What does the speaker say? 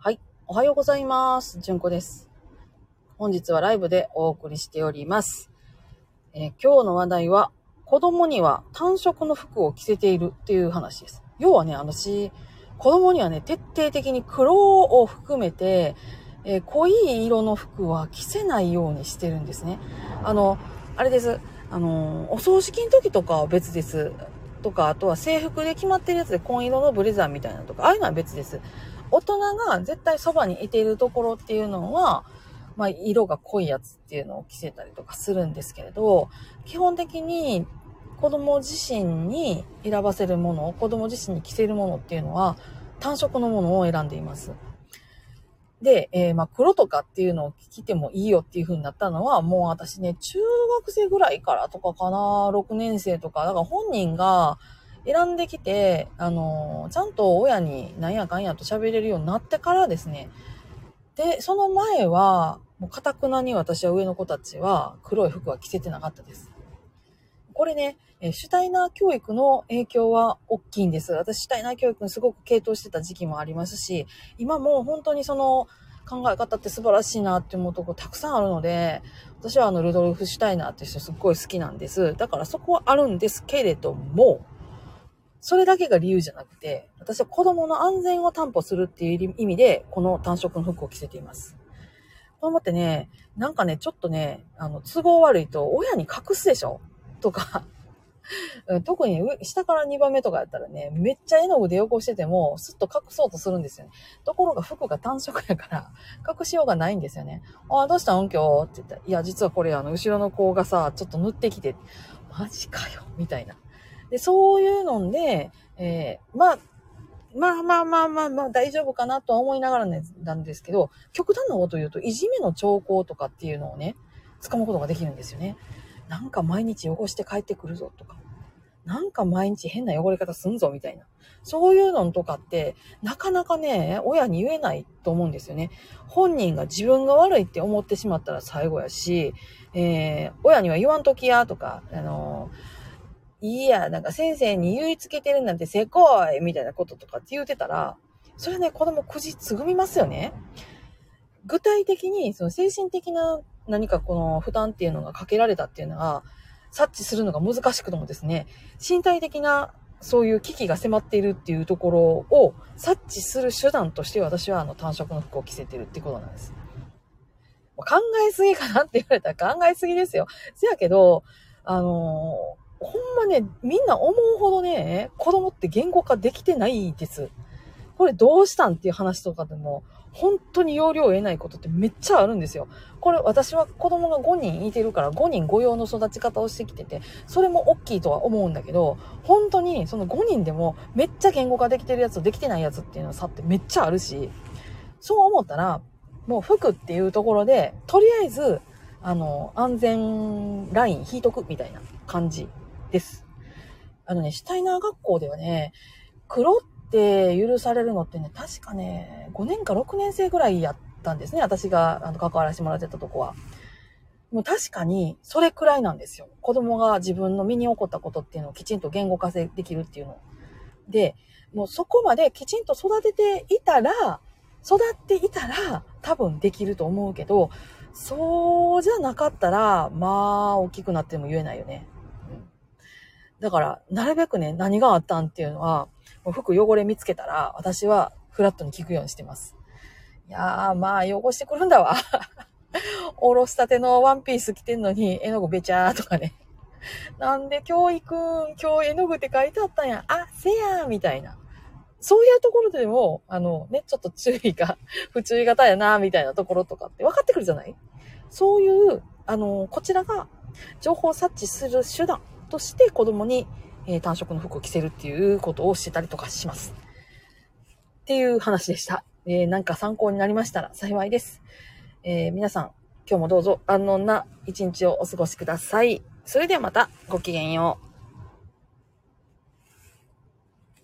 はい。おはようございます。じゅんこです。本日はライブでお送りしております。えー、今日の話題は、子供には単色の服を着せているっていう話です。要はね、私、子供にはね、徹底的に黒を含めて、えー、濃い色の服は着せないようにしてるんですね。あの、あれです。あの、お葬式の時とかは別です。とか、あとは制服で決まってるやつで紺色のブレザーみたいなとか、ああいうのは別です。大人が絶対そばにいているところっていうのは、まあ、色が濃いやつっていうのを着せたりとかするんですけれど、基本的に子供自身に選ばせるもの、子供自身に着せるものっていうのは単色のものを選んでいます。で、えー、まあ、黒とかっていうのを着てもいいよっていう風になったのは、もう私ね、中学生ぐらいからとかかな、6年生とか、だから本人が選んできて、あの、ちゃんと親になんやかんやと喋れるようになってからですね。で、その前は、もう、かたくなに私は上の子たちは黒い服は着せてなかったです。これね、えシュタイナー教育の影響は大きいんです。私、シュタイナー教育にすごく傾倒してた時期もありますし、今も本当にその考え方って素晴らしいなって思うとこたくさんあるので、私はあの、ルドルフ・シュタイナーって人すっごい好きなんです。だからそこはあるんですけれども、それだけが理由じゃなくて、私は子供の安全を担保するっていう意味で、この単色の服を着せています。と思ってね、なんかね、ちょっとね、あの、都合悪いと親に隠すでしょ？とか 特に下から2番目とかやったらね、めっちゃ絵の具で汚してても、スッと隠そうとするんですよね。ところが服が単色やから、隠しようがないんですよね。ああ、どうしたん？今日？って言ったら、いや、実はこれあの、後ろの子がさ、ちょっと塗ってきて、マジかよ、みたいな。で、そういうので、えー、まあ、まあまあまあまあまあ大丈夫かなとは思いながら、なんですけど、極端なこと言うと、いじめの兆候とかっていうのをね、掴むことができるんですよね。なんか毎日汚して帰ってくるぞとか、なんか毎日変な汚れ方すんぞみたいな。そういうのとかって、なかなかね、親に言えないと思うんですよね。本人が自分が悪いって思ってしまったら最後やし、えー、親には言わんときやとか、あのー、いいや、なんか先生に言いつけてるなんてせこいみたいなこととかって言うてたら、それね、子供くじつぐみますよね。具体的に、その精神的な何かこの負担っていうのがかけられたっていうのは、察知するのが難しくともですね、身体的なそういう危機が迫っているっていうところを察知する手段として私はあの単色の服を着せてるってことなんです。考えすぎかなって言われたら考えすぎですよ。せやけど、あのー、ほんまね、みんな思うほどね、子供って言語化できてないです。これどうしたんっていう話とかでも、本当に要領を得ないことってめっちゃあるんですよ。これ私は子供が5人いてるから5人御用の育ち方をしてきてて、それも大きいとは思うんだけど、本当にその5人でもめっちゃ言語化できてるやつとできてないやつっていうのは差ってめっちゃあるし、そう思ったら、もう服っていうところで、とりあえず、あの、安全ライン引いとくみたいな感じです。あのね、シュタイナー学校ではね、黒って許されるのってね、確かね、5年か6年生ぐらいやったんですね。私があの関わらせてもらってたとこは。もう確かに、それくらいなんですよ。子供が自分の身に起こったことっていうのをきちんと言語化できるっていうの。で、もうそこまできちんと育てていたら、育っていたら多分できると思うけど、そうじゃなかったら、まあ、大きくなっても言えないよね。だから、なるべくね、何があったんっていうのは、もう服汚れ見つけたら、私はフラットに聞くようにしてます。いやー、まあ、汚してくるんだわ。おろしたてのワンピース着てんのに、絵の具べちゃーとかね。なんで今日行くん？今日絵の具って書いてあったんや。あ、せやーみたいな。そういうところでも、あのね、ちょっと注意が、不注意型やな、みたいなところとかって分かってくるじゃない？そういう、あの、こちらが情報を察知する手段として子供にえー、単色の服を着せるっていうことをしてたりとかします。っていう話でした。えー、なんか参考になりましたら幸いです。えー、皆さん、今日もどうぞ安穏な一日をお過ごしください。それではまたごきげんよう。